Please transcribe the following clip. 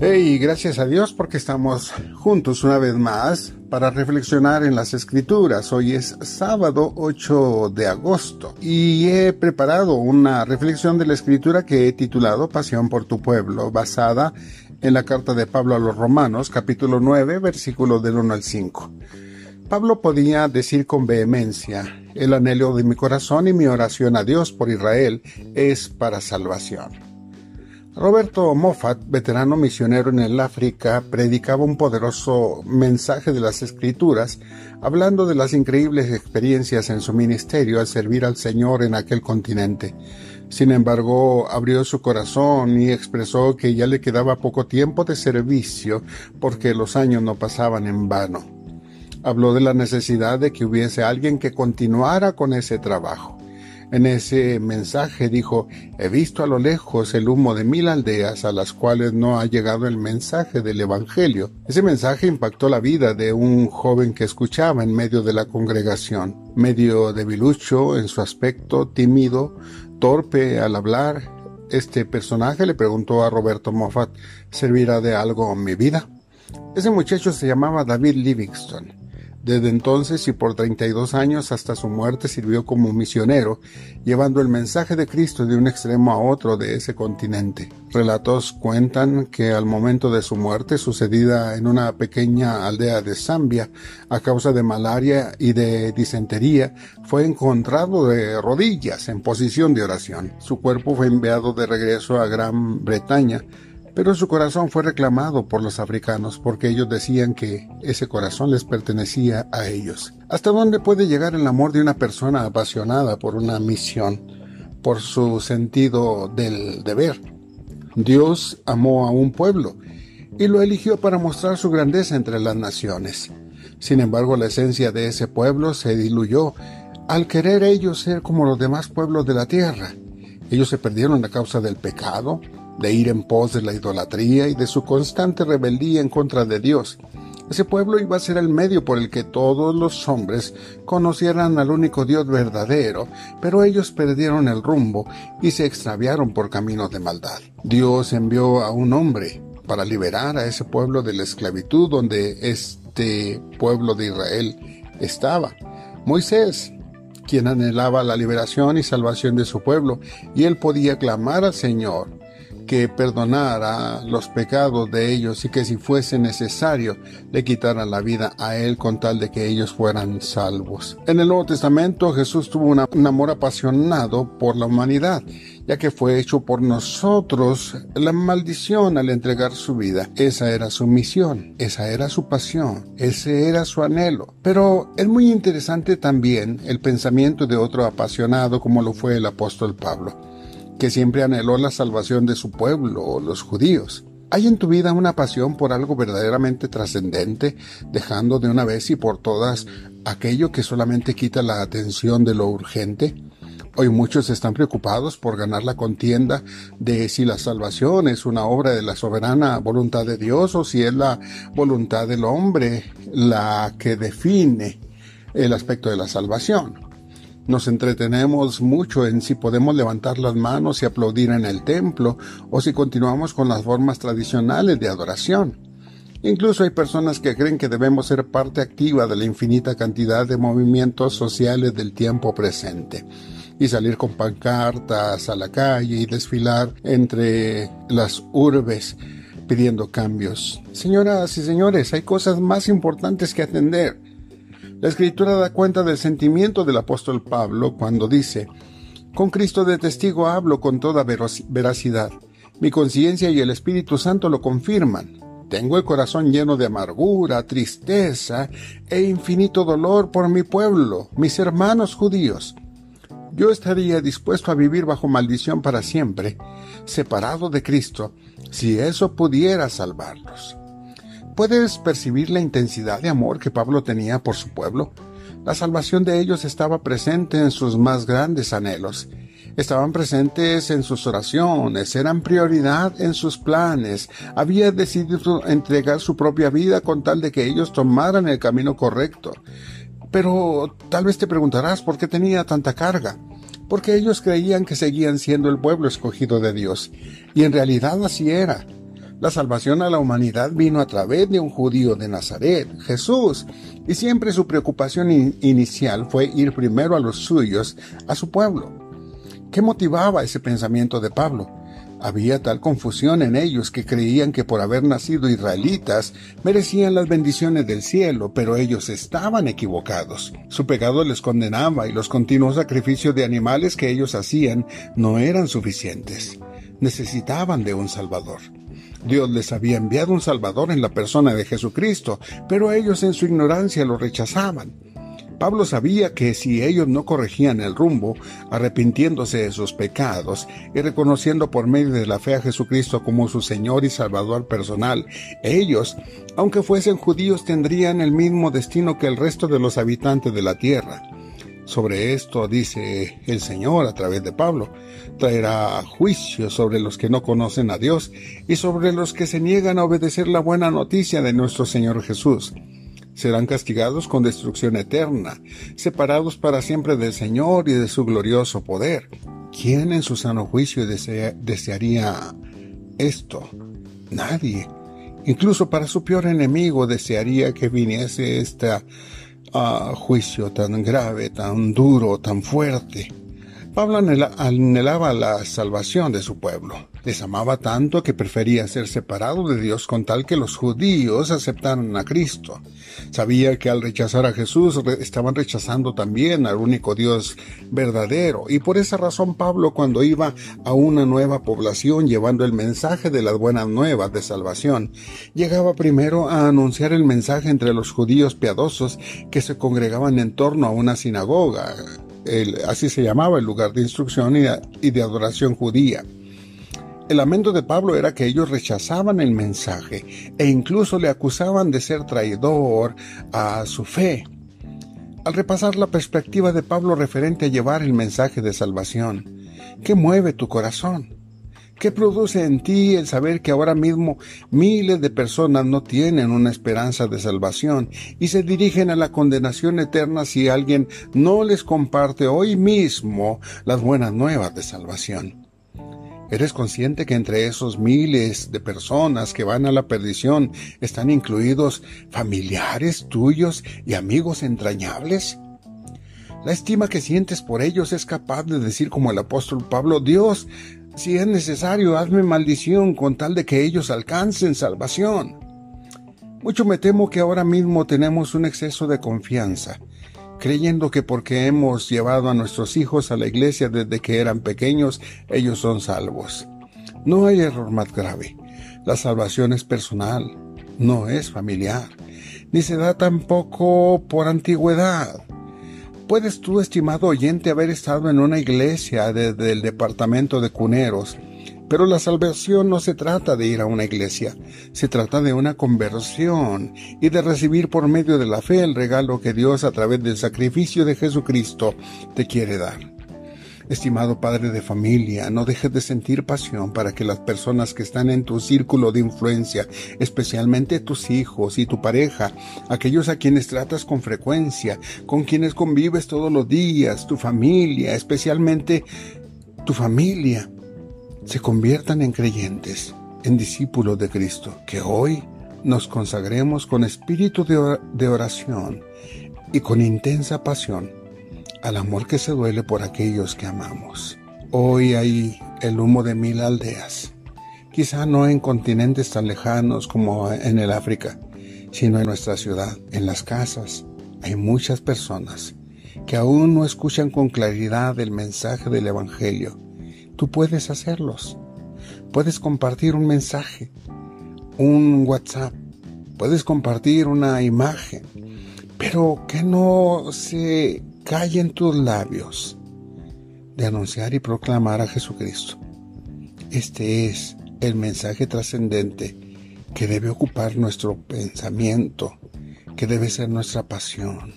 Hey, gracias a Dios porque estamos juntos una vez más para reflexionar en las escrituras. Hoy es sábado 8 de agosto y he preparado una reflexión de la escritura que he titulado Pasión por tu pueblo, basada en la carta de Pablo a los Romanos, capítulo 9, versículos del 1 al 5. Pablo podía decir con vehemencia, el anhelo de mi corazón y mi oración a Dios por Israel es para salvación. Roberto Moffat, veterano misionero en el África, predicaba un poderoso mensaje de las Escrituras, hablando de las increíbles experiencias en su ministerio al servir al Señor en aquel continente. Sin embargo, abrió su corazón y expresó que ya le quedaba poco tiempo de servicio porque los años no pasaban en vano. Habló de la necesidad de que hubiese alguien que continuara con ese trabajo. En ese mensaje dijo, he visto a lo lejos el humo de mil aldeas a las cuales no ha llegado el mensaje del Evangelio. Ese mensaje impactó la vida de un joven que escuchaba en medio de la congregación, medio debilucho en su aspecto, tímido, torpe al hablar. Este personaje le preguntó a Roberto Moffat, ¿servirá de algo mi vida? Ese muchacho se llamaba David Livingston. Desde entonces y por 32 años hasta su muerte sirvió como misionero, llevando el mensaje de Cristo de un extremo a otro de ese continente. Relatos cuentan que al momento de su muerte, sucedida en una pequeña aldea de Zambia, a causa de malaria y de disentería, fue encontrado de rodillas en posición de oración. Su cuerpo fue enviado de regreso a Gran Bretaña, pero su corazón fue reclamado por los africanos porque ellos decían que ese corazón les pertenecía a ellos. ¿Hasta dónde puede llegar el amor de una persona apasionada por una misión, por su sentido del deber? Dios amó a un pueblo y lo eligió para mostrar su grandeza entre las naciones. Sin embargo, la esencia de ese pueblo se diluyó al querer ellos ser como los demás pueblos de la tierra. Ellos se perdieron a causa del pecado, de ir en pos de la idolatría y de su constante rebeldía en contra de Dios. Ese pueblo iba a ser el medio por el que todos los hombres conocieran al único Dios verdadero, pero ellos perdieron el rumbo y se extraviaron por caminos de maldad. Dios envió a un hombre para liberar a ese pueblo de la esclavitud donde este pueblo de Israel estaba. Moisés, quien anhelaba la liberación y salvación de su pueblo, y él podía clamar al Señor que perdonara los pecados de ellos y que si fuese necesario le quitara la vida a él con tal de que ellos fueran salvos. En el Nuevo Testamento Jesús tuvo un amor apasionado por la humanidad, ya que fue hecho por nosotros la maldición al entregar su vida. Esa era su misión, esa era su pasión, ese era su anhelo. Pero es muy interesante también el pensamiento de otro apasionado como lo fue el apóstol Pablo que siempre anheló la salvación de su pueblo, los judíos. ¿Hay en tu vida una pasión por algo verdaderamente trascendente, dejando de una vez y por todas aquello que solamente quita la atención de lo urgente? Hoy muchos están preocupados por ganar la contienda de si la salvación es una obra de la soberana voluntad de Dios o si es la voluntad del hombre la que define el aspecto de la salvación. Nos entretenemos mucho en si podemos levantar las manos y aplaudir en el templo o si continuamos con las formas tradicionales de adoración. Incluso hay personas que creen que debemos ser parte activa de la infinita cantidad de movimientos sociales del tiempo presente y salir con pancartas a la calle y desfilar entre las urbes pidiendo cambios. Señoras y señores, hay cosas más importantes que atender. La escritura da cuenta del sentimiento del apóstol Pablo cuando dice, Con Cristo de testigo hablo con toda veracidad. Mi conciencia y el Espíritu Santo lo confirman. Tengo el corazón lleno de amargura, tristeza e infinito dolor por mi pueblo, mis hermanos judíos. Yo estaría dispuesto a vivir bajo maldición para siempre, separado de Cristo, si eso pudiera salvarlos. ¿Puedes percibir la intensidad de amor que Pablo tenía por su pueblo? La salvación de ellos estaba presente en sus más grandes anhelos. Estaban presentes en sus oraciones, eran prioridad en sus planes. Había decidido entregar su propia vida con tal de que ellos tomaran el camino correcto. Pero tal vez te preguntarás por qué tenía tanta carga. Porque ellos creían que seguían siendo el pueblo escogido de Dios. Y en realidad así era. La salvación a la humanidad vino a través de un judío de Nazaret, Jesús, y siempre su preocupación inicial fue ir primero a los suyos, a su pueblo. ¿Qué motivaba ese pensamiento de Pablo? Había tal confusión en ellos que creían que por haber nacido israelitas merecían las bendiciones del cielo, pero ellos estaban equivocados. Su pecado les condenaba y los continuos sacrificios de animales que ellos hacían no eran suficientes. Necesitaban de un Salvador. Dios les había enviado un Salvador en la persona de Jesucristo, pero ellos en su ignorancia lo rechazaban. Pablo sabía que si ellos no corregían el rumbo, arrepintiéndose de sus pecados y reconociendo por medio de la fe a Jesucristo como su Señor y Salvador personal, ellos, aunque fuesen judíos, tendrían el mismo destino que el resto de los habitantes de la tierra. Sobre esto dice el Señor a través de Pablo, traerá juicio sobre los que no conocen a Dios y sobre los que se niegan a obedecer la buena noticia de nuestro Señor Jesús serán castigados con destrucción eterna, separados para siempre del Señor y de su glorioso poder. ¿Quién en su sano juicio desearía esto? Nadie. Incluso para su peor enemigo desearía que viniese este juicio tan grave, tan duro, tan fuerte. Pablo anhelaba la salvación de su pueblo. Les amaba tanto que prefería ser separado de Dios con tal que los judíos aceptaran a Cristo. Sabía que al rechazar a Jesús estaban rechazando también al único Dios verdadero. Y por esa razón Pablo cuando iba a una nueva población llevando el mensaje de las buenas nuevas de salvación, llegaba primero a anunciar el mensaje entre los judíos piadosos que se congregaban en torno a una sinagoga así se llamaba el lugar de instrucción y de adoración judía. El lamento de Pablo era que ellos rechazaban el mensaje e incluso le acusaban de ser traidor a su fe. Al repasar la perspectiva de Pablo referente a llevar el mensaje de salvación, ¿qué mueve tu corazón? ¿Qué produce en ti el saber que ahora mismo miles de personas no tienen una esperanza de salvación y se dirigen a la condenación eterna si alguien no les comparte hoy mismo las buenas nuevas de salvación? ¿Eres consciente que entre esos miles de personas que van a la perdición están incluidos familiares tuyos y amigos entrañables? La estima que sientes por ellos es capaz de decir como el apóstol Pablo, Dios, si es necesario, hazme maldición con tal de que ellos alcancen salvación. Mucho me temo que ahora mismo tenemos un exceso de confianza, creyendo que porque hemos llevado a nuestros hijos a la iglesia desde que eran pequeños, ellos son salvos. No hay error más grave. La salvación es personal, no es familiar, ni se da tampoco por antigüedad. Puedes tú, estimado oyente, haber estado en una iglesia desde el departamento de cuneros, pero la salvación no se trata de ir a una iglesia, se trata de una conversión y de recibir por medio de la fe el regalo que Dios a través del sacrificio de Jesucristo te quiere dar. Estimado padre de familia, no dejes de sentir pasión para que las personas que están en tu círculo de influencia, especialmente tus hijos y tu pareja, aquellos a quienes tratas con frecuencia, con quienes convives todos los días, tu familia, especialmente tu familia, se conviertan en creyentes, en discípulos de Cristo, que hoy nos consagremos con espíritu de oración y con intensa pasión al amor que se duele por aquellos que amamos. Hoy hay el humo de mil aldeas, quizá no en continentes tan lejanos como en el África, sino en nuestra ciudad, en las casas. Hay muchas personas que aún no escuchan con claridad el mensaje del Evangelio. Tú puedes hacerlos. Puedes compartir un mensaje, un WhatsApp, puedes compartir una imagen, pero que no se en tus labios de anunciar y proclamar a Jesucristo. Este es el mensaje trascendente que debe ocupar nuestro pensamiento, que debe ser nuestra pasión.